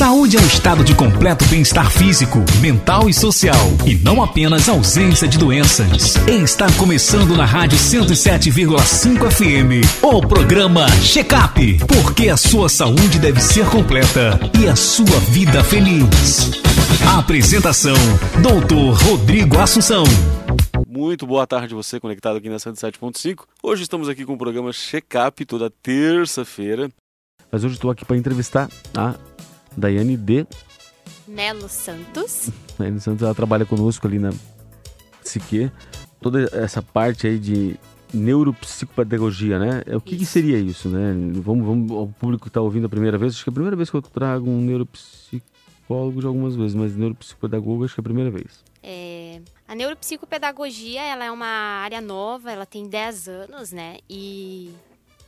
Saúde é um estado de completo bem-estar físico, mental e social, e não apenas ausência de doenças. Está começando na Rádio 107,5 FM o programa Check Up, porque a sua saúde deve ser completa e a sua vida feliz. A apresentação: Doutor Rodrigo Assunção. Muito boa tarde você conectado aqui na 107.5. Hoje estamos aqui com o programa Check Up toda terça-feira. Mas hoje estou aqui para entrevistar a Daiane D. Melo Santos. Daiane Santos, ela trabalha conosco ali na Psique. Toda essa parte aí de neuropsicopedagogia, né? O que, que, seria isso, né? Vamos, vamos, o público que está ouvindo a primeira vez, acho que é a primeira vez que eu trago um neuropsicólogo de algumas vezes, mas neuropsicopedagogo acho que é a primeira vez. É, a neuropsicopedagogia, ela é uma área nova, ela tem 10 anos, né? E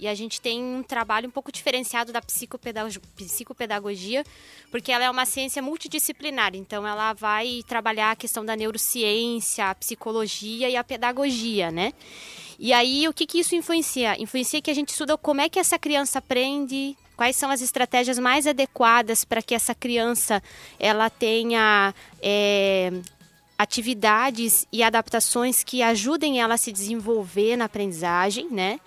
e a gente tem um trabalho um pouco diferenciado da psicopedagogia, porque ela é uma ciência multidisciplinar. Então, ela vai trabalhar a questão da neurociência, a psicologia e a pedagogia, né? E aí, o que, que isso influencia? Influencia que a gente estuda como é que essa criança aprende, quais são as estratégias mais adequadas para que essa criança ela tenha é, atividades e adaptações que ajudem ela a se desenvolver na aprendizagem, né?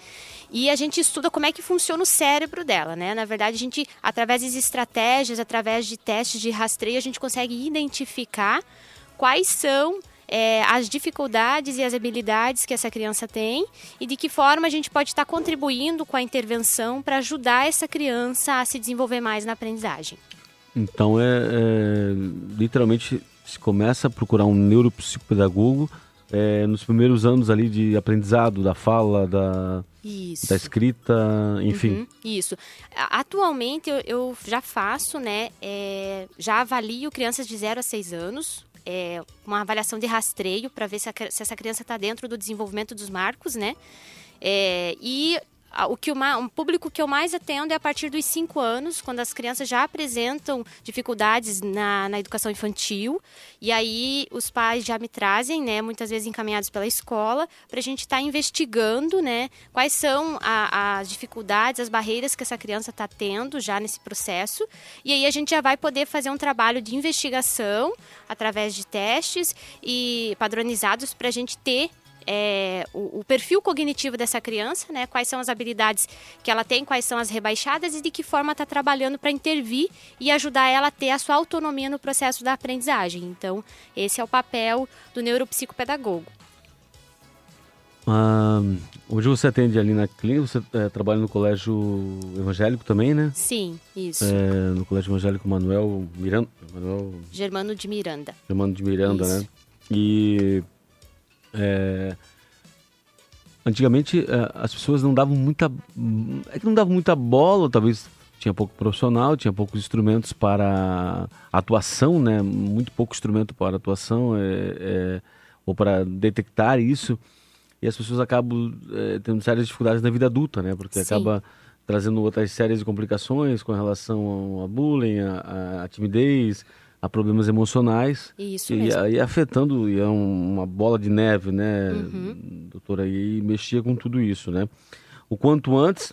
E a gente estuda como é que funciona o cérebro dela, né? Na verdade, a gente, através das estratégias, através de testes de rastreio, a gente consegue identificar quais são é, as dificuldades e as habilidades que essa criança tem e de que forma a gente pode estar contribuindo com a intervenção para ajudar essa criança a se desenvolver mais na aprendizagem. Então, é, é literalmente, se começa a procurar um neuropsicopedagogo é, nos primeiros anos ali de aprendizado da fala, da, isso. da escrita, enfim. Uhum, isso. Atualmente eu, eu, já faço, né? É, já avalio crianças de 0 a 6 anos. É, uma avaliação de rastreio para ver se, a, se essa criança está dentro do desenvolvimento dos marcos, né? É, e o que o, público que eu mais atendo é a partir dos 5 anos, quando as crianças já apresentam dificuldades na, na educação infantil. E aí os pais já me trazem, né, muitas vezes encaminhados pela escola, para a gente estar tá investigando né, quais são a, as dificuldades, as barreiras que essa criança está tendo já nesse processo. E aí a gente já vai poder fazer um trabalho de investigação através de testes e padronizados para a gente ter é, o, o, perfil cognitivo dessa criança, né? Quais são as habilidades que ela tem, quais são as rebaixadas e de que forma está trabalhando para intervir e ajudar ela a ter a sua autonomia no processo da aprendizagem. Então, esse é o papel do neuropsicopedagogo. Ah, hoje você atende ali na clínica, você é, trabalha no colégio evangélico também, né? Sim, isso. É, no colégio evangélico Manuel Miranda. Manuel... Germano de Miranda. Germano de Miranda, né? isso. né? E é, antigamente é, as pessoas não davam muita. É que não davam muita bola, talvez tinha pouco profissional, tinha poucos instrumentos para atuação, né? Muito pouco instrumento para atuação é, é, ou para detectar isso. E as pessoas acabam é, tendo sérias dificuldades na vida adulta, né? Porque Sim. acaba trazendo outras séries de complicações com relação ao bullying, a timidez, a problemas emocionais. Isso e. E afetando, e é uma bola de neve, né, uhum. doutora? E mexia com tudo isso, né? O quanto antes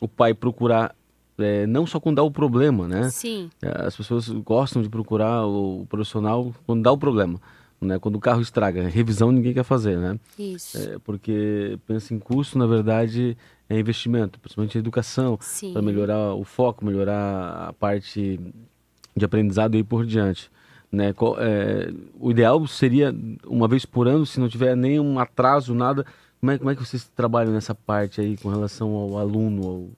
o pai procurar, é, não só quando dá o problema, né? Sim. É, as pessoas gostam de procurar o profissional quando dá o problema. Né, quando o carro estraga, revisão ninguém quer fazer, né? Isso. É, porque pensa em custo, na verdade, é investimento, principalmente em educação, para melhorar o foco, melhorar a parte de aprendizado e por diante. Né? É, o ideal seria uma vez por ano, se não tiver nenhum atraso, nada. Como é, como é que vocês trabalham nessa parte aí com relação ao aluno? Ao...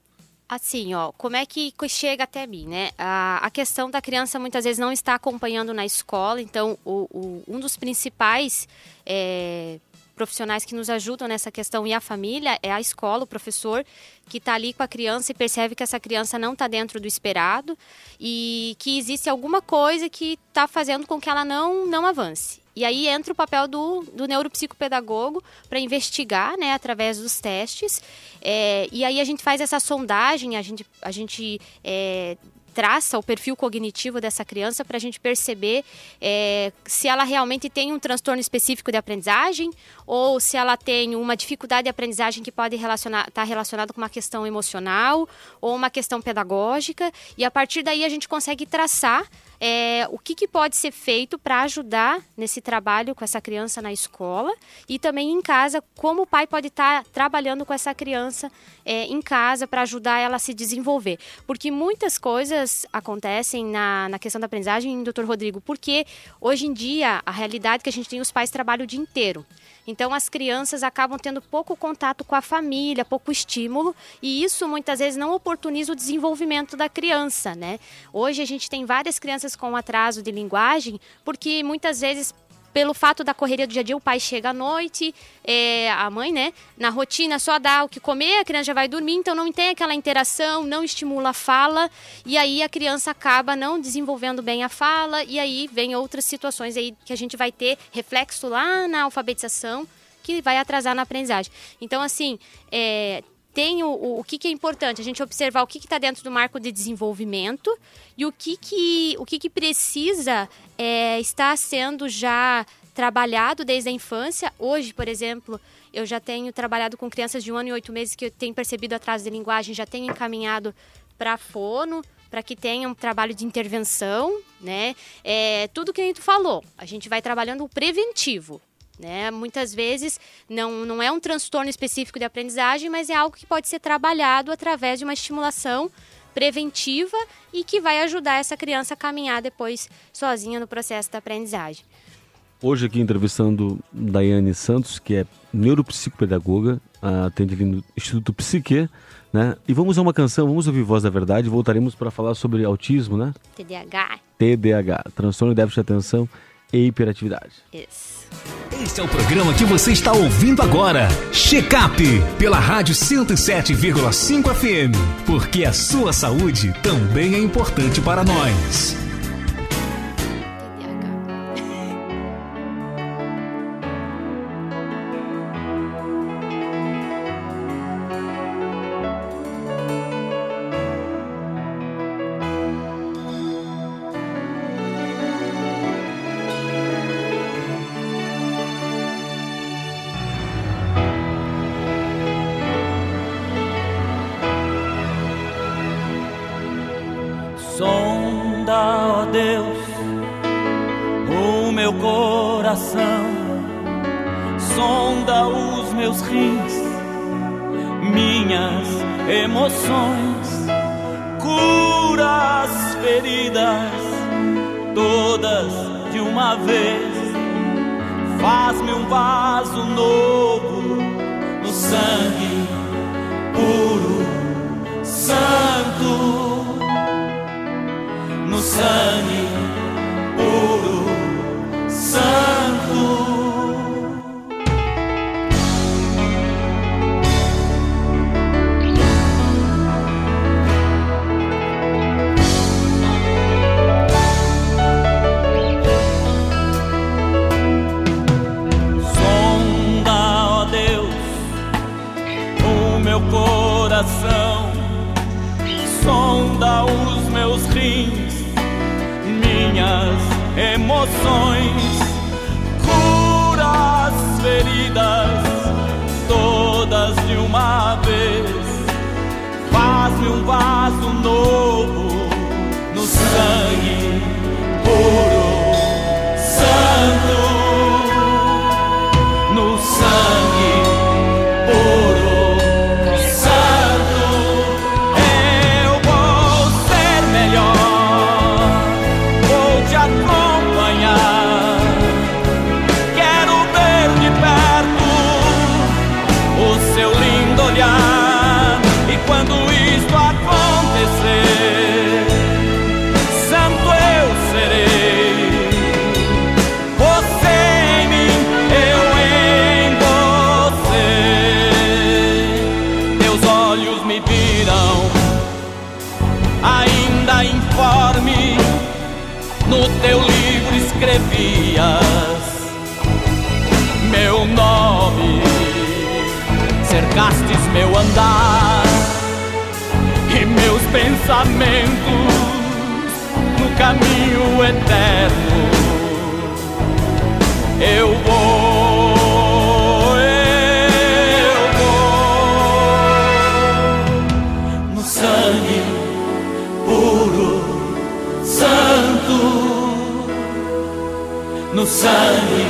Assim, ó, como é que chega até mim, né? A, a questão da criança muitas vezes não está acompanhando na escola, então o, o um dos principais é, profissionais que nos ajudam nessa questão e a família é a escola, o professor que está ali com a criança e percebe que essa criança não está dentro do esperado e que existe alguma coisa que está fazendo com que ela não, não avance. E aí entra o papel do, do neuropsicopedagogo para investigar, né, através dos testes. É, e aí a gente faz essa sondagem, a gente, a gente é, traça o perfil cognitivo dessa criança para a gente perceber é, se ela realmente tem um transtorno específico de aprendizagem ou se ela tem uma dificuldade de aprendizagem que pode estar relacionar, tá relacionada com uma questão emocional ou uma questão pedagógica. E a partir daí a gente consegue traçar é, o que, que, pode ser feito para ajudar nesse trabalho com essa criança na escola e também em casa, como o pai pode estar tá trabalhando com essa criança é, em casa para ajudar ela a se desenvolver. Porque muitas coisas acontecem na, na questão da aprendizagem, doutor Rodrigo, porque hoje em dia a realidade é que a gente tem os pais trabalham o dia inteiro. Então as crianças acabam tendo pouco contato com a família, pouco estímulo, e isso muitas vezes não oportuniza o desenvolvimento da criança, né? Hoje a gente tem várias crianças com atraso de linguagem, porque muitas vezes pelo fato da correria do dia a dia, o pai chega à noite, é, a mãe, né, na rotina só dá o que comer, a criança já vai dormir, então não tem aquela interação, não estimula a fala, e aí a criança acaba não desenvolvendo bem a fala, e aí vem outras situações aí que a gente vai ter reflexo lá na alfabetização, que vai atrasar na aprendizagem. Então, assim, é, tem o, o, o que, que, é importante, a gente observar o que está dentro do marco de desenvolvimento e o que, que, o que, que precisa é, estar sendo já trabalhado desde a infância. Hoje, por exemplo, eu já tenho trabalhado com crianças de um ano e oito meses que eu tenho percebido atraso de linguagem, já tenho encaminhado para fono, para que tenha um trabalho de intervenção, né? É, tudo que a gente falou, a gente vai trabalhando o preventivo. Né? Muitas vezes não, não é um transtorno específico de aprendizagem, mas é algo que pode ser trabalhado através de uma estimulação preventiva e que vai ajudar essa criança a caminhar depois sozinha no processo da aprendizagem. Hoje aqui entrevistando Daiane Santos, que é neuropsicopedagoga, atende no Instituto Psique, né? E vamos a uma canção, vamos ouvir Voz da Verdade, voltaremos para falar sobre autismo, né? TDAH. TDAH, transtorno de déficit de atenção e hiperatividade. Isso. Este é o programa que você está ouvindo agora. Check-up pela Rádio 107,5 FM. Porque a sua saúde também é importante para nós. vez. Faz-me um vaso novo no sangue puro, santo, no sangue. emoções, cura as feridas todas de uma vez. Faz-me um vaso novo cercastes meu andar e meus pensamentos caminho eterno. Eu no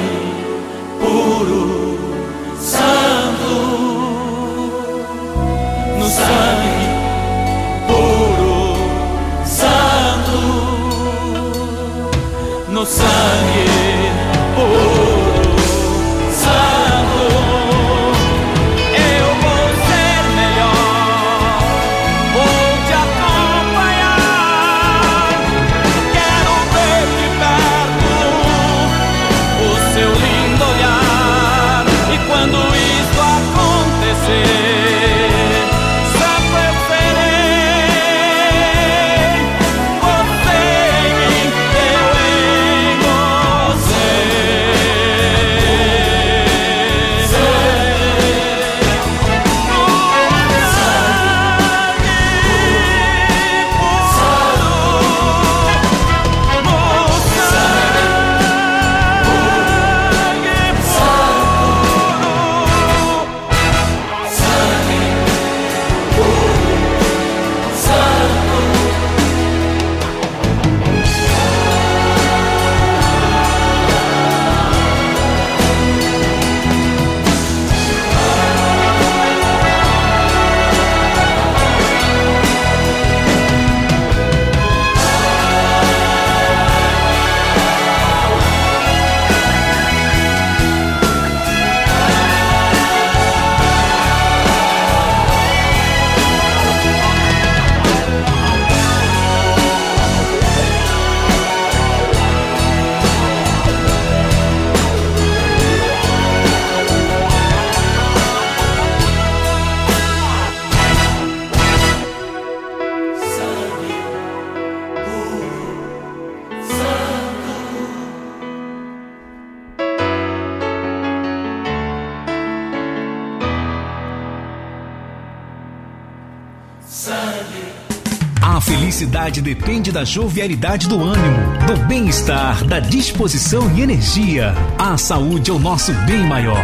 felicidade depende da jovialidade do ânimo, do bem-estar, da disposição e energia. A saúde é o nosso bem maior.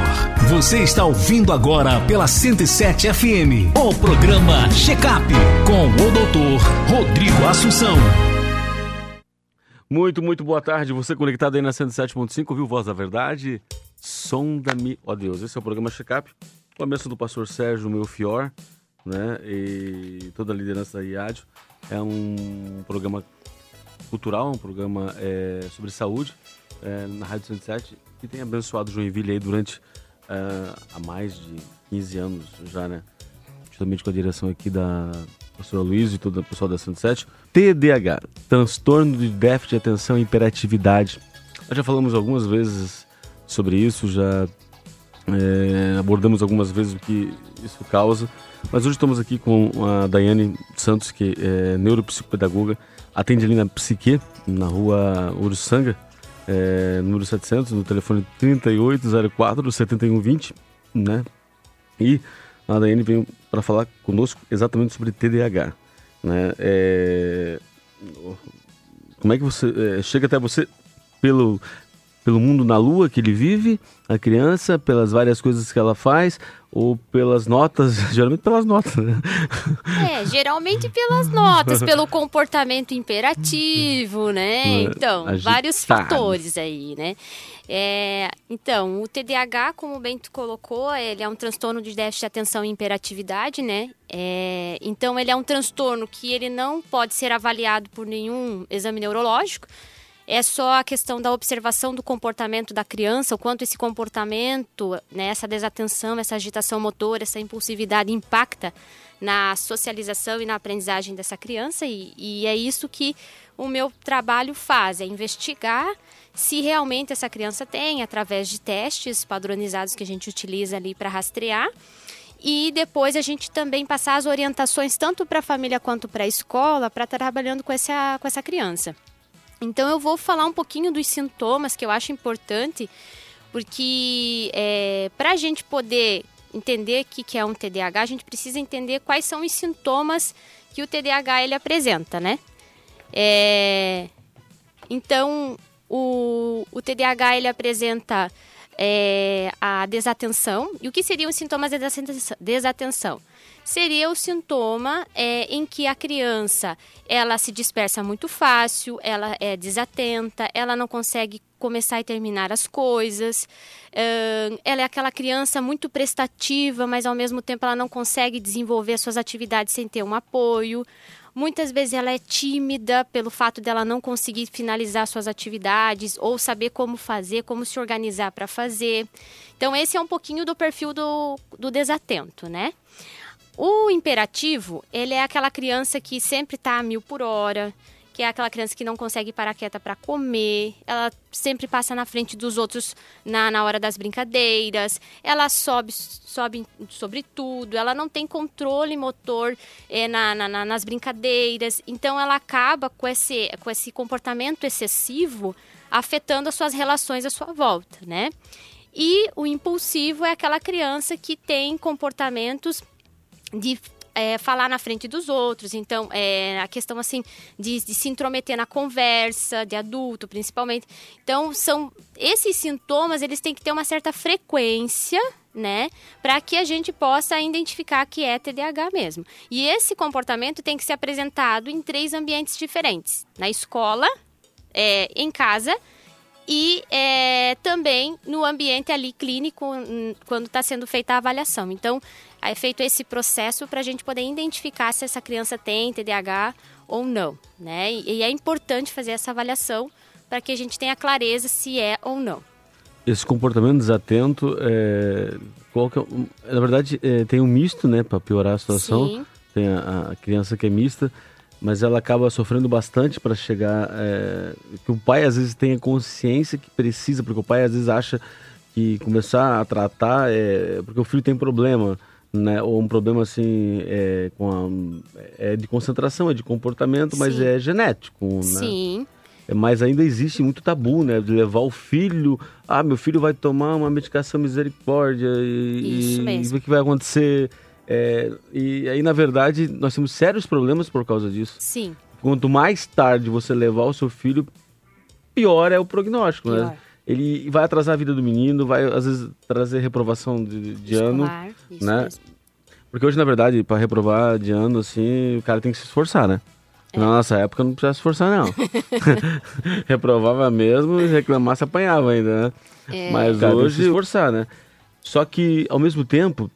Você está ouvindo agora pela 107 FM o programa Check Up com o doutor Rodrigo Assunção. Muito, muito boa tarde. Você conectado aí na 107.5, viu Voz da Verdade? Sonda-me, ó Deus. Esse é o programa Check-up. Com a mesa do pastor Sérgio Melfior, né? E toda a liderança da IAD. É um programa cultural, um programa é, sobre saúde é, na Rádio 107 que tem abençoado Joinville aí durante é, há mais de 15 anos já, né? Justamente com a direção aqui da pastora Luiz e todo o pessoal da 107. TDAH, transtorno de déficit de atenção e hiperatividade. Nós já falamos algumas vezes sobre isso, já é, abordamos algumas vezes o que isso causa, mas hoje estamos aqui com a Daiane Santos, que é neuropsicopedagoga, atende ali na Psique, na rua Uruçanga, é, número 700, no telefone 3804-7120, né? E a Daiane veio para falar conosco exatamente sobre TDAH, né? É, como é que você é, chega até você pelo pelo mundo na lua que ele vive, a criança, pelas várias coisas que ela faz, ou pelas notas, geralmente pelas notas, né? É, geralmente pelas notas, pelo comportamento imperativo, né? Então, Agitado. vários fatores aí, né? É, então, o TDAH, como o Bento colocou, ele é um transtorno de déficit de atenção e hiperatividade, né? É, então, ele é um transtorno que ele não pode ser avaliado por nenhum exame neurológico. É só a questão da observação do comportamento da criança, o quanto esse comportamento, né, essa desatenção, essa agitação motora, essa impulsividade impacta na socialização e na aprendizagem dessa criança. E, e é isso que o meu trabalho faz, é investigar se realmente essa criança tem, através de testes padronizados que a gente utiliza ali para rastrear. E depois a gente também passar as orientações tanto para a família quanto para a escola para trabalhando com essa, com essa criança. Então eu vou falar um pouquinho dos sintomas que eu acho importante, porque é, para a gente poder entender o que, que é um TDAH, a gente precisa entender quais são os sintomas que o TDAH ele apresenta, né? É, Então, o, o TDAH ele apresenta é, a desatenção. E o que seriam os sintomas de desatenção? Seria o sintoma é, em que a criança ela se dispersa muito fácil, ela é desatenta, ela não consegue começar e terminar as coisas. Ela é aquela criança muito prestativa, mas ao mesmo tempo ela não consegue desenvolver suas atividades sem ter um apoio. Muitas vezes ela é tímida pelo fato dela não conseguir finalizar suas atividades ou saber como fazer, como se organizar para fazer. Então, esse é um pouquinho do perfil do, do desatento, né? O imperativo, ele é aquela criança que sempre está a mil por hora, que é aquela criança que não consegue parar quieta para comer, ela sempre passa na frente dos outros na, na hora das brincadeiras, ela sobe, sobe sobre tudo, ela não tem controle motor é, na, na, nas brincadeiras, então ela acaba com esse, com esse comportamento excessivo afetando as suas relações à sua volta, né? E o impulsivo é aquela criança que tem comportamentos de é, falar na frente dos outros. Então, é, a questão assim de, de, se intrometer na conversa, de adulto principalmente. Então, são esses sintomas, eles têm que ter uma certa frequência, né, para que a gente possa identificar que é TDAH mesmo. E esse comportamento tem que ser apresentado em três ambientes diferentes: na escola, é, em casa e é, também no ambiente ali clínico, hum, quando está sendo feita a avaliação. Então, é feito esse processo para a gente poder identificar se essa criança tem TDAH ou não, né? E, é importante fazer essa avaliação para que a gente tenha clareza se é ou não. Esse comportamento desatento, é, é, na verdade, é, tem um misto, né, para piorar a situação. Sim. Tem a, a, criança que é mista, mas ela acaba sofrendo bastante para chegar. É, que o pai às vezes tenha consciência que precisa, porque o pai às vezes acha que começar a tratar é porque o filho tem problema né? Ou um problema assim é, com a, é de concentração, é de comportamento, mas Sim. é genético, né? Sim. É, mas ainda existe muito tabu, né? De levar o filho, ah, meu filho vai tomar uma medicação misericórdia e, Isso mesmo. e o que vai acontecer. É, e aí, na verdade, nós temos sérios problemas por causa disso. Sim. Quanto mais tarde você levar o seu filho, pior é o prognóstico, né? pior. né? Ele vai atrasar a vida do menino, vai às vezes trazer reprovação de, de ano, né? Mesmo. Porque hoje, na verdade, para reprovar de ano, assim, o cara tem que se esforçar, né? É. Na nossa época não precisava se esforçar, não. Reprovava mesmo e reclamar se apanhava ainda, né? É. Mas hoje se esforçar, né? Só que, ao mesmo tempo,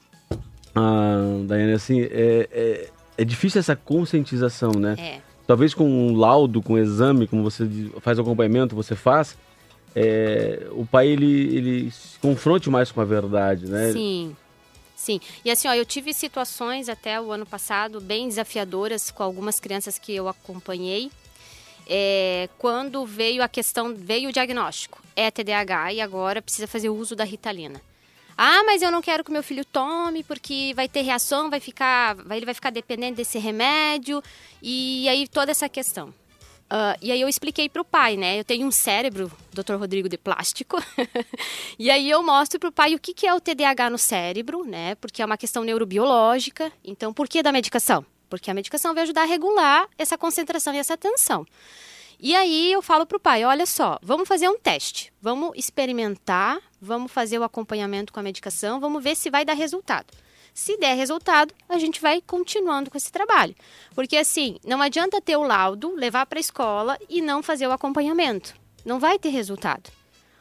a Daiane, assim, é, é, é difícil essa conscientização, né? É. Talvez com um laudo, com um exame, como você faz acompanhamento, você faz, é, o pai ele, ele se confronte mais com a verdade, né? Sim. Sim, e assim, ó, eu tive situações até o ano passado bem desafiadoras com algumas crianças que eu acompanhei. É, quando veio a questão, veio o diagnóstico, é TDAH e agora precisa fazer uso da Ritalina. Ah, mas eu não quero que meu filho tome porque vai ter reação, vai ficar, vai, ele vai ficar dependente desse remédio e aí toda essa questão. Uh, e aí eu expliquei para o pai, né? Eu tenho um cérebro, Dr. Rodrigo, de plástico. e aí eu mostro para o pai o que, que é o TDAH no cérebro, né? Porque é uma questão neurobiológica. Então, por que da medicação? Porque a medicação vai ajudar a regular essa concentração e essa atenção. E aí eu falo para o pai, olha só, vamos fazer um teste. Vamos experimentar, vamos fazer o acompanhamento com a medicação, vamos ver se vai dar resultado. Se der resultado, a gente vai continuando com esse trabalho. Porque assim, não adianta ter o laudo, levar para a escola e não fazer o acompanhamento. Não vai ter resultado.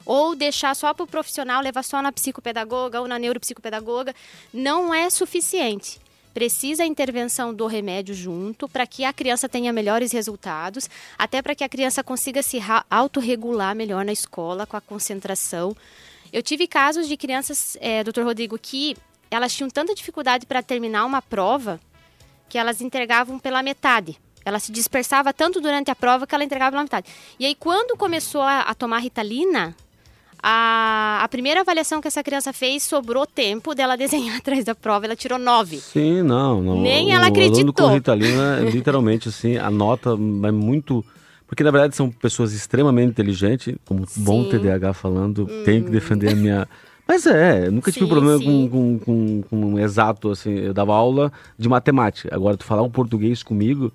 Ou deixar só para o profissional, levar só na psicopedagoga ou na neuropsicopedagoga, não é suficiente precisa a intervenção do remédio junto para que a criança tenha melhores resultados, até para que a criança consiga se autorregular melhor na escola com a concentração. Eu tive casos de crianças, é, doutor Rodrigo, que elas tinham tanta dificuldade para terminar uma prova que elas entregavam pela metade. Ela se dispersava tanto durante a prova que ela entregava pela metade. E aí, quando começou a, a tomar Ritalina, a, a, primeira avaliação que essa criança fez sobrou tempo dela desenhar atrás da prova. Ela tirou nove. Sim, não. não Nem o, ela acreditou. O com Ritalina, literalmente, assim, a nota é muito... Porque, na verdade, são pessoas extremamente inteligentes, como Sim. bom TDAH falando, hum. tenho que defender a minha... Mas é, nunca tive sim, problema com, com, com, com, um exato, assim, eu dava aula de matemática. Agora, tu falar um português comigo,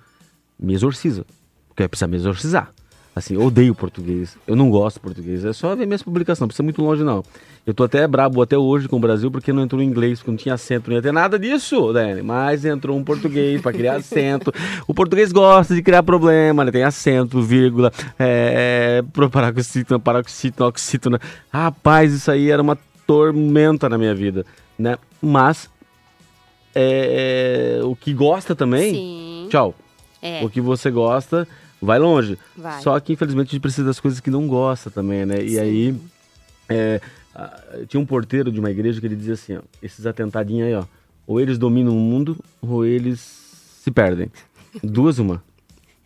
me exorciza. Porque vai precisar me exorcizar. Assim, eu odeio português. Eu não gosto de português. É só ver minhas publicações, não precisa muito longe, não. Eu tô até brabo até hoje com o Brasil porque não entrou em inglês, porque não tinha acento, não ia ter nada disso, Dani. Mas entrou um português para criar acento. O português gosta de criar problema, né? Tem acento, vírgula, é, é, paroxítona, paroxítona, oxítona. Rapaz, isso aí era uma tormenta na minha vida, né? Mas é, é, o que gosta também, Sim. tchau. É. O que você gosta, vai longe. Vai. Só que, infelizmente, a gente precisa das coisas que não gosta também, né? E Sim. aí, é, tinha um porteiro de uma igreja que ele dizia assim, ó, esses atentadinhos aí, ó, ou eles dominam o mundo, ou eles se perdem. Duas uma.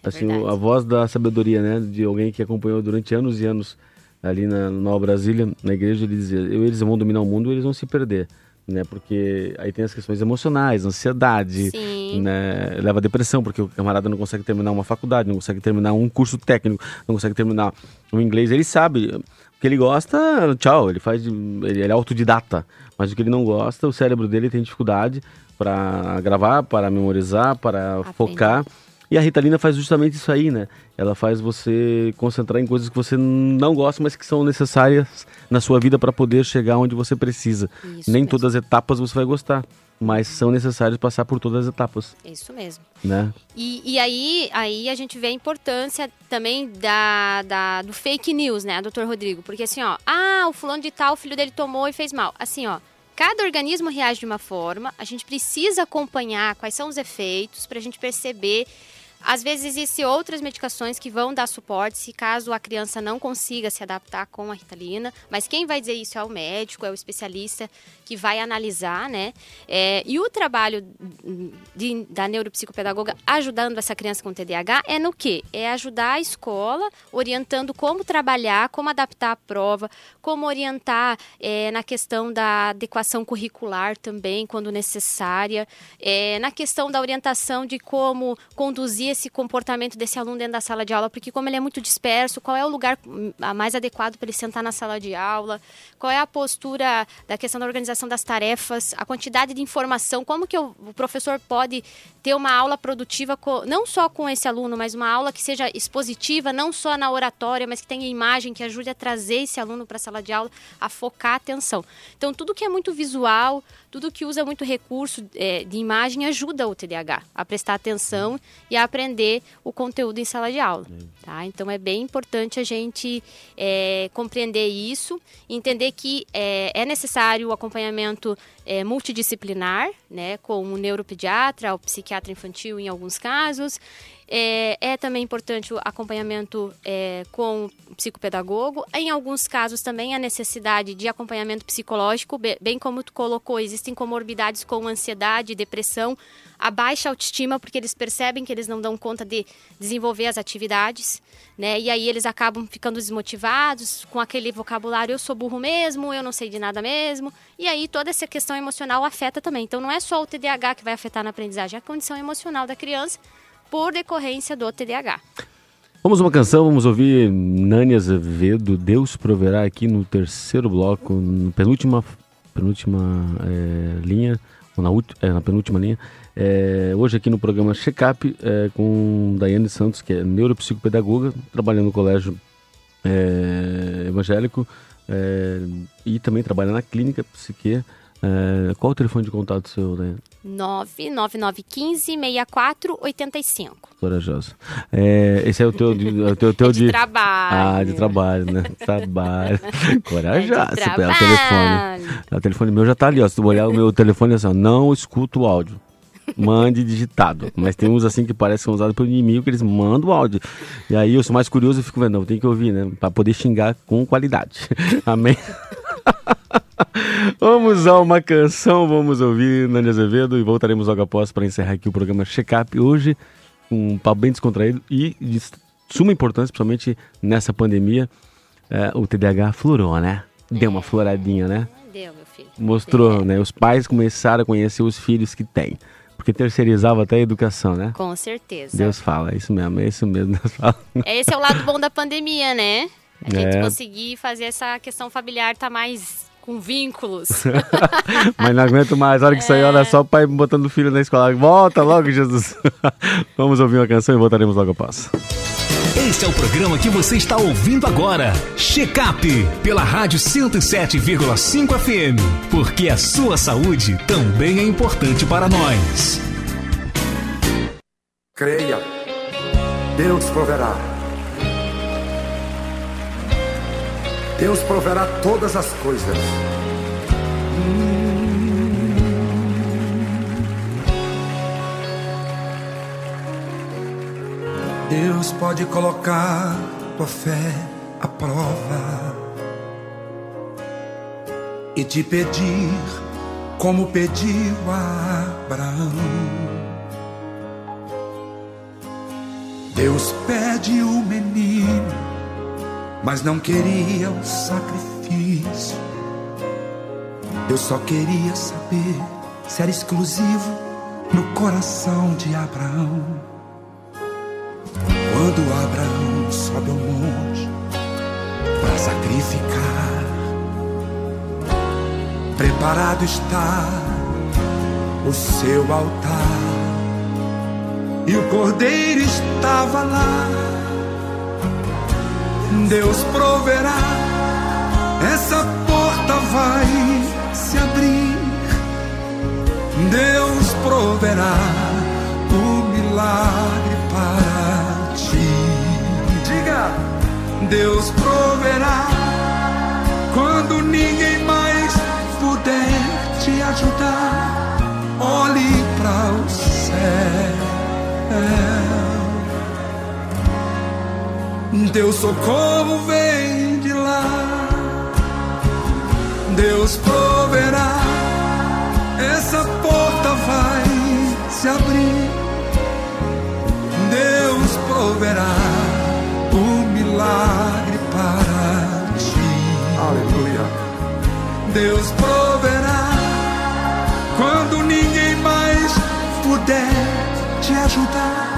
Assim, verdade. a voz da sabedoria, né? De alguém que acompanhou durante anos e anos ali na Nova Brasília, na igreja, ele dizia, eles vão dominar o mundo, eles vão se perder. Né, porque aí tem as questões emocionais, ansiedade, né, leva a depressão, porque o camarada não consegue terminar uma faculdade, não consegue terminar um curso técnico, não consegue terminar o inglês. Ele sabe o que ele gosta, tchau, ele faz, ele, ele é autodidata, mas o que ele não gosta, o cérebro dele tem dificuldade para gravar, para memorizar, para Aprender. focar. E a Ritalina faz justamente isso aí, né? Ela faz você concentrar em coisas que você não gosta, mas que são necessárias na sua vida para poder chegar onde você precisa. Isso Nem mesmo. todas as etapas você vai gostar, mas são necessários passar por todas as etapas, Isso mesmo. né? E, e aí, aí a gente vê a importância também da, da- do fake news, né, doutor Rodrigo? Porque assim, ó, ah, o fulano de tal, o filho dele tomou e fez mal. Assim, ó, cada organismo reage de uma forma, a gente precisa acompanhar quais são os efeitos para a gente perceber. Às vezes existem outras medicações que vão dar suporte se caso a criança não consiga se adaptar com a Ritalina, mas quem vai dizer isso é o médico, é o especialista que vai analisar, né? É, e o trabalho de- da neuropsicopedagoga ajudando essa criança com TDAH é no quê? É ajudar a escola, orientando como trabalhar, como adaptar a prova, como orientar é, na questão da adequação curricular também, quando necessária, é, na questão da orientação de como conduzir esse comportamento desse aluno dentro da sala de aula, porque como ele é muito disperso, qual é o lugar hum, mais adequado para ele sentar na sala de aula, qual é a postura da questão da organização das tarefas, a quantidade de informação, como que o, professor pode ter uma aula produtiva, co- não só com esse aluno, mas uma aula que seja expositiva, não só na oratória, mas que tenha imagem, que ajude a trazer esse aluno para a sala de aula, a focar a atenção. Então, tudo que é muito visual, tudo que usa muito recurso eh, de imagem ajuda o TDAH a prestar atenção e a aprender o conteúdo em sala de aula. Tá? Então, é bem importante a gente eh, compreender isso, entender que eh, é necessário o acompanhamento eh, multidisciplinar, né, com o neuropediatra, o psiquiatra infantil em alguns casos. É, é também importante o acompanhamento é, com o psicopedagogo. Em alguns casos também a necessidade de acompanhamento psicológico, be- bem como tu colocou, existem comorbidades com ansiedade, depressão, a baixa autoestima, porque eles percebem que eles não dão conta de desenvolver as atividades, né? E aí eles acabam ficando desmotivados com aquele vocabulário, eu sou burro mesmo, eu não sei de nada mesmo. E aí toda essa questão emocional afeta também. Então não é só o TDAH que vai afetar na aprendizagem, é a condição emocional da criança por decorrência do TDAH. Vamos uma canção, vamos ouvir Nani Azevedo, Deus proverá aqui no terceiro bloco, na penúltima, penúltima é, linha, na, é, na penúltima linha. É, hoje aqui no programa Checkup é, com Daiane Santos, que é neuropsicopedagoga, trabalhando no colégio evangélico e também trabalha na clínica psique. É, qual o telefone de contato seu, Daiane? 99915-6485. Corajosa. É, esse é o teu, de- é o teu, teu É de trabalho. Ah, de trabalho, né? Trabalho. Corajosa. É de Você pega o telefone. O telefone meu já tá ali, ó. Se tu olhar o meu telefone, é assim, ó, não escuto o áudio. Mande digitado. Mas tem uns assim que parecem são usados pelo inimigo, que eles mandam o áudio. E aí eu sou mais curioso e fico vendo, não, tem que ouvir, né? Pra poder xingar com qualidade. Amém? Vamos a uma canção, vamos ouvir Nani Azevedo e voltaremos logo após para encerrar aqui o programa Checkup. Hoje, um papo bem descontraído e de suma importância, principalmente nessa pandemia. É, o TDAH florou, né? Deu uma floradinha, né? Deu, meu filho. Mostrou, Deu. né? Os pais começaram a conhecer os filhos que têm. Porque terceirizava até a educação, né? Com certeza. Deus fala, é isso mesmo, é isso mesmo, Deus fala. Esse é o lado bom da pandemia, né? A gente É. conseguir fazer essa questão familiar tá mais com vínculos. Mas não aguento mais, a hora que sair, olha só o pai botando o filho na escola. Volta logo, Jesus. Vamos ouvir uma canção e voltaremos logo após. Este é o programa que você está ouvindo agora. Checkup pela Rádio 107,5 FM. Porque a sua saúde também é importante para nós. Creia, Deus proverá. Deus proverá todas as coisas. Deus pode colocar tua fé à prova e te pedir como pediu a Abraão. Deus pede o menino, mas não queria o sacrifício. Deus só queria saber se era exclusivo no coração de Abraão. Quando Abraão sobe ao monte para sacrificar, preparado está o seu altar e o cordeiro estava lá. Deus proverá, essa porta vai se abrir. Deus proverá o milagre para ti. Diga, Deus proverá quando ninguém mais puder te ajudar. Olhe para o céu. Deus socorro vem de lá. Deus proverá. Essa porta vai se abrir. Deus proverá o milagre para ti. Aleluia. Deus proverá quando ninguém mais puder te ajudar.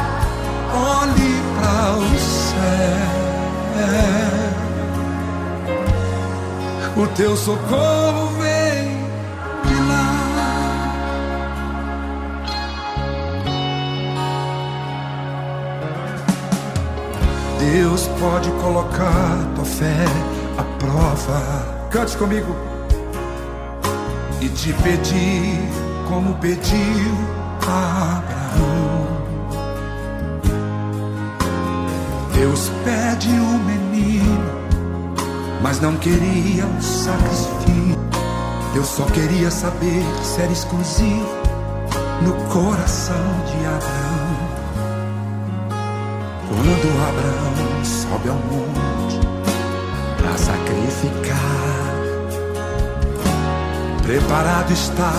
Olhe para o céu. O teu socorro vem de lá. Deus pode colocar tua fé à prova. Cante comigo. E te pedir como pediu a Abraão. Deus pede o menino, mas não queria o sacrifício. Deus só queria saber se era exclusivo no coração de Abraão. Quando Abraão sobe ao monte para sacrificar, preparado está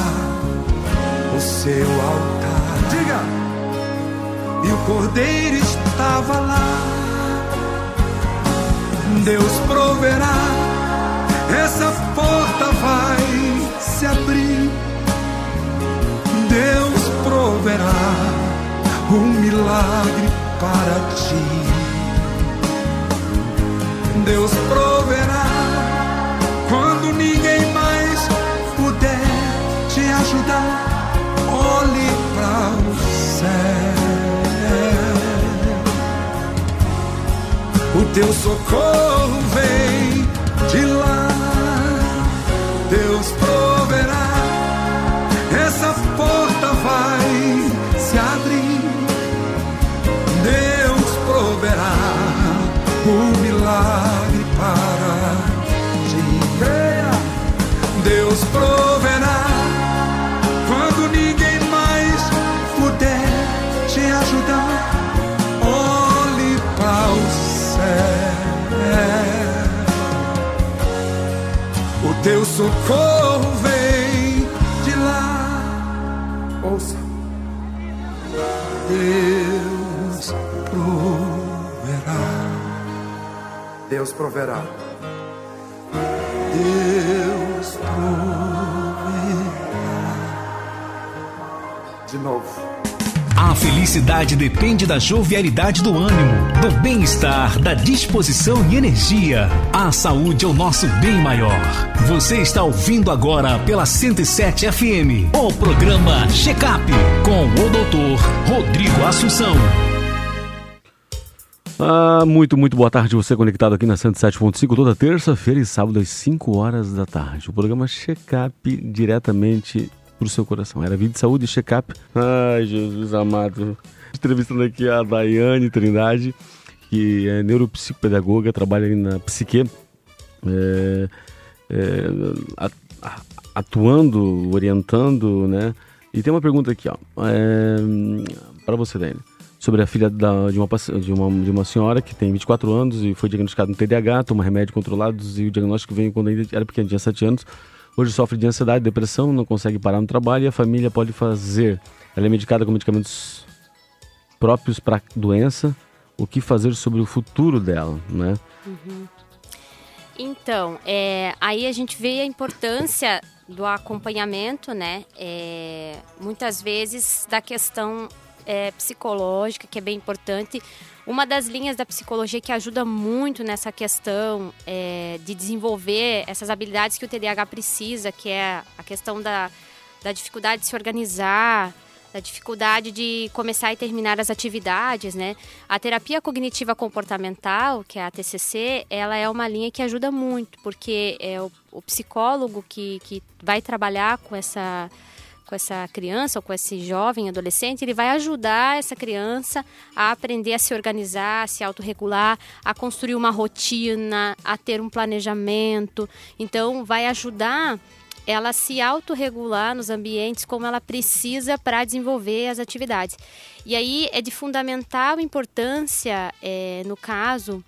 o seu altar. Diga! E o cordeiro estava lá. Deus proverá, essa porta vai se abrir. Deus proverá um milagre para ti. Deus proverá quando ninguém mais puder te ajudar. Olhe para o céu. Teu socorro vem de lá. Deus proverá. Essa porta proverá. Deus proverá. De novo. A felicidade depende da jovialidade do ânimo, do bem-estar, da disposição e energia. A saúde é o nosso bem maior. Você está ouvindo agora pela 107 FM o programa Checkup com o doutor Rodrigo Assunção. Ah, muito, muito boa tarde. Você conectado aqui na 107.5 toda terça-feira e sábado às 5 horas da tarde. O programa Check-up diretamente pro seu coração. Era Vida de Saúde Check-up. Ai, Jesus amado. Entrevistando aqui a Daiane Trindade, que é neuropsicopedagoga, trabalha ali na Psique. É, é, atuando, orientando, né? E tem uma pergunta aqui, ó, é, para você, Daiane sobre a filha da- de, uma, de, uma, de uma senhora que tem 24 anos e foi diagnosticada no TDAH, toma remédio controlados e o diagnóstico veio quando ainda era pequena, tinha 7 anos. Hoje sofre de ansiedade, depressão, não consegue parar no trabalho e a família pode fazer. Ela é medicada com medicamentos próprios para doença. O que fazer sobre o futuro dela, né? Então, é, aí a gente vê a importância do acompanhamento, né? É, muitas vezes da questão é, psicológica, que é bem importante. Uma das linhas da psicologia que ajuda muito nessa questão é, de desenvolver essas habilidades que o TDAH precisa, que é a questão da, da dificuldade de se organizar, da dificuldade de começar e terminar as atividades, né? A terapia cognitiva comportamental, que é a TCC, ela é uma linha que ajuda muito, porque é o, o psicólogo que, que vai trabalhar com essa com essa criança ou com esse jovem, adolescente, ele vai ajudar essa criança a aprender a se organizar, a se autorregular, a construir uma rotina, a ter um planejamento. Então, vai ajudar ela a se autorregular nos ambientes como ela precisa para desenvolver as atividades. E aí é de fundamental importância, eh, no caso,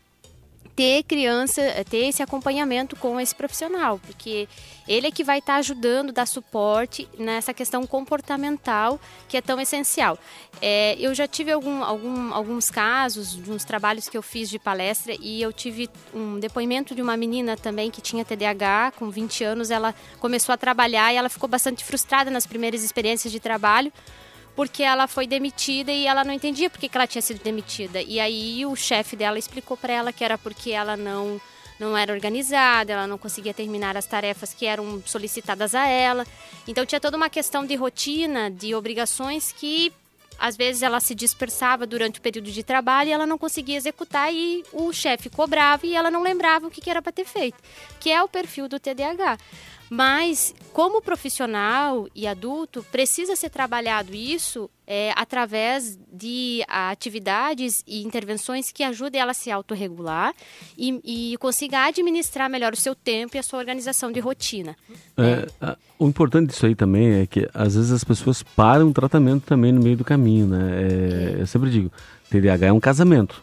ter criança, ter esse acompanhamento com esse profissional, porque ele é que vai estar ajudando, dar suporte nessa questão comportamental que é tão essencial. É, eu já tive algum, algum, alguns casos, de uns trabalhos que eu fiz de palestra, e eu tive um depoimento de uma menina também que tinha TDAH, com 20 anos, ela começou a trabalhar e ela ficou bastante frustrada nas primeiras experiências de trabalho, porque ela foi demitida e ela não entendia por que, que ela tinha sido demitida. E aí o chefe dela explicou para ela que era porque ela não não era organizada, ela não conseguia terminar as tarefas que eram solicitadas a ela. Então tinha toda uma questão de rotina, de obrigações que às vezes ela se dispersava durante o período de trabalho e ela não conseguia executar e o chefe cobrava e ela não lembrava o que era para ter feito, que é o perfil do TDAH. Mas, como profissional e adulto, precisa ser trabalhado isso é, através de atividades e intervenções que ajudem ela a se autorregular e, e consiga administrar melhor o seu tempo e a sua organização de rotina. É, a- o importante disso aí também é que às vezes as pessoas param o tratamento também no meio do caminho, né? É, eu sempre digo, TDAH é um casamento.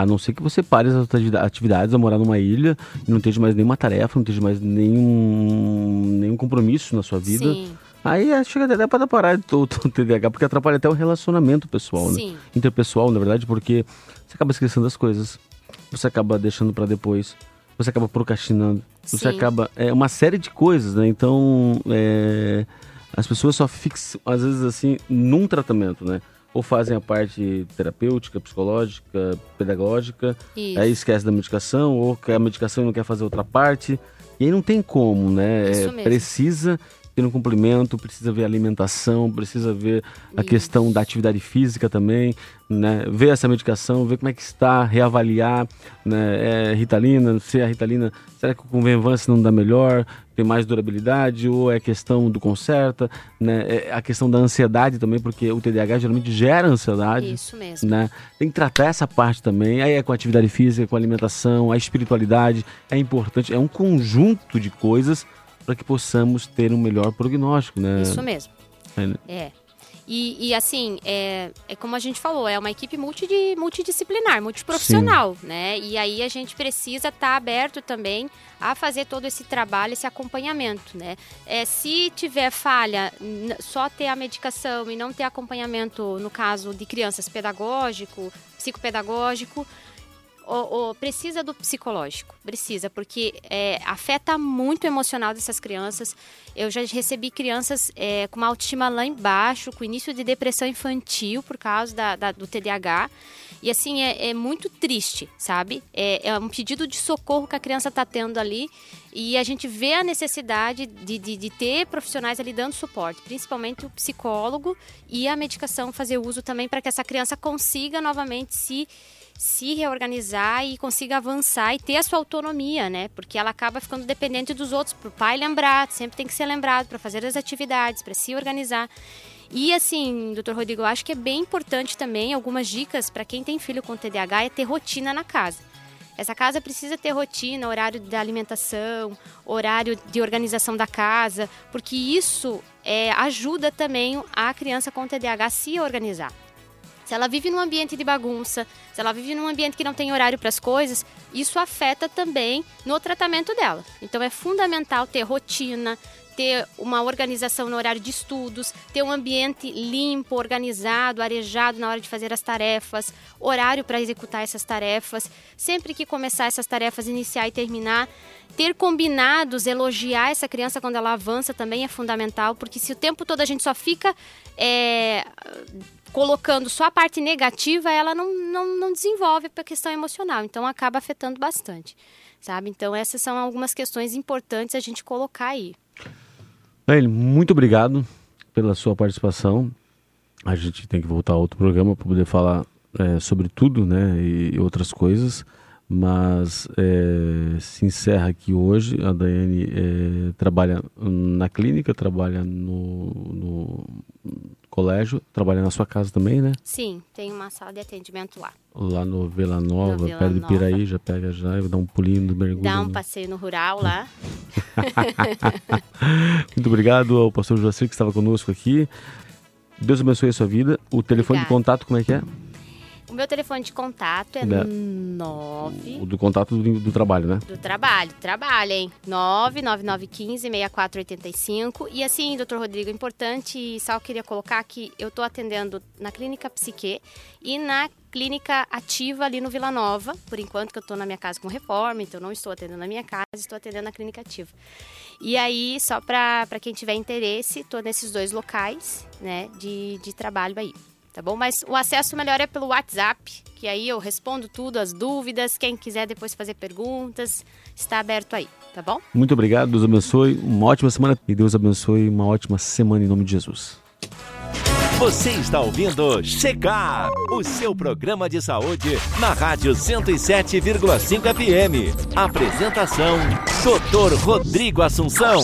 A não ser que você pare as atividades- a morar numa ilha e não esteja mais nenhuma tarefa, não esteja mais nenhum, nenhum compromisso na sua vida. Sim. Aí é, chega até para parar de todo o TDAH, porque atrapalha até o relacionamento pessoal, né? Sim. Interpessoal, na verdade, porque você acaba esquecendo das coisas, você acaba deixando para depois, você acaba procrastinando, você Sim. acaba. É uma série de coisas, né? Então, é, as pessoas só fixam, às vezes, assim, num tratamento, né? Ou fazem a parte terapêutica, psicológica, pedagógica, Isso. aí esquece da medicação, ou quer a medicação e não quer fazer outra parte. E aí não tem como, né? Isso É, precisa ter um complemento, precisa ver a alimentação, precisa ver a Isso. questão da atividade física também, né? Ver essa medicação, ver como é que está, reavaliar, né? É Ritalina, se a Ritalina, será que com Venvance não dá melhor, tem mais durabilidade, ou é questão do conserta, né? É a questão da ansiedade também, porque o TDAH geralmente gera ansiedade Isso mesmo. né? Tem que tratar essa parte também. Aí é com a atividade física, com a alimentação, a espiritualidade. É importante, é um conjunto de coisas para que possamos ter um melhor prognóstico, né? Isso mesmo. É, né? É. E, e, assim, é, é como a gente falou, é uma equipe multidi- multidisciplinar, multiprofissional, né? E aí a gente precisa estar aberto também a fazer todo esse trabalho, esse acompanhamento, né? É, se tiver falha, só ter a medicação e não ter acompanhamento, no caso de crianças, pedagógico, psicopedagógico, precisa do psicológico, precisa, porque é, afeta muito o emocional dessas crianças. Eu já recebi crianças é, com uma autoestima lá embaixo, com início de depressão infantil por causa da, da- do TDAH. E assim, é, é muito triste, sabe? É, é um pedido de socorro que a criança está tendo ali. E a gente vê a necessidade de, de, de ter profissionais ali dando suporte, principalmente o psicólogo e a medicação fazer uso também para que essa criança consiga novamente se se reorganizar e consiga avançar e ter a sua autonomia, né? Porque ela acaba ficando dependente dos outros, para o pai lembrar, sempre tem que ser lembrado para fazer as atividades, para se organizar. E assim, doutor Rodrigo, eu acho que é bem importante também algumas dicas para quem tem filho com TDAH é ter rotina na casa. Essa casa precisa ter rotina, horário de alimentação, horário de organização da casa, porque isso é, ajuda também a criança com TDAH a se organizar. Se ela vive num ambiente de bagunça, se ela vive num ambiente que não tem horário para as coisas, isso afeta também no tratamento dela. Então é fundamental ter rotina, ter uma organização no horário de estudos, ter um ambiente limpo, organizado, arejado na hora de fazer as tarefas, horário para executar essas tarefas, sempre que começar essas tarefas, iniciar e terminar. Ter combinados, elogiar essa criança quando ela avança também é fundamental, porque se o tempo todo a gente só fica é, colocando só a parte negativa, ela não, não, não desenvolve a questão emocional. Então acaba afetando bastante, sabe? Então essas são algumas questões importantes a gente colocar aí. Ele, muito obrigado pela sua participação. A gente tem que voltar a outro programa para poder falar é, sobre tudo, né, e outras coisas. Mas é, se encerra aqui hoje. A Daiane é, trabalha na clínica, trabalha no, no colégio, trabalha na sua casa também, né? Sim, tem uma sala de atendimento lá. Lá no Vila Nova, No Vila perto de. Piraí, já pega já dá um pulinho no mergulho. Dá um no- passeio no rural lá. Muito obrigado ao pastor Joacir que estava conosco aqui. Deus abençoe a sua vida. O telefone de Obrigada. contato, como é que é? O meu telefone de contato é Né? 9 O do contato do, do trabalho, né? do trabalho. Trabalho, hein? 99915-6485. E assim, doutor Rodrigo, importante, só queria colocar que eu estou atendendo na Clínica Psique e na Clínica Ativa ali no Vila Nova, por enquanto que eu estou na minha casa com reforma, então não estou atendendo na minha casa, estou atendendo na Clínica Ativa. E aí, só para quem tiver interesse, estou nesses dois locais, né, de, de trabalho aí. Tá bom? Mas o acesso melhor é pelo WhatsApp, que aí eu respondo tudo, as dúvidas. Quem quiser depois fazer perguntas, está aberto aí, tá bom? Muito obrigado, Deus abençoe. Uma ótima semana e Deus abençoe uma ótima semana em nome de Jesus. Você está ouvindo Checar, o seu programa de saúde na Rádio 107,5 FM. Apresentação: Dr. Rodrigo Assunção.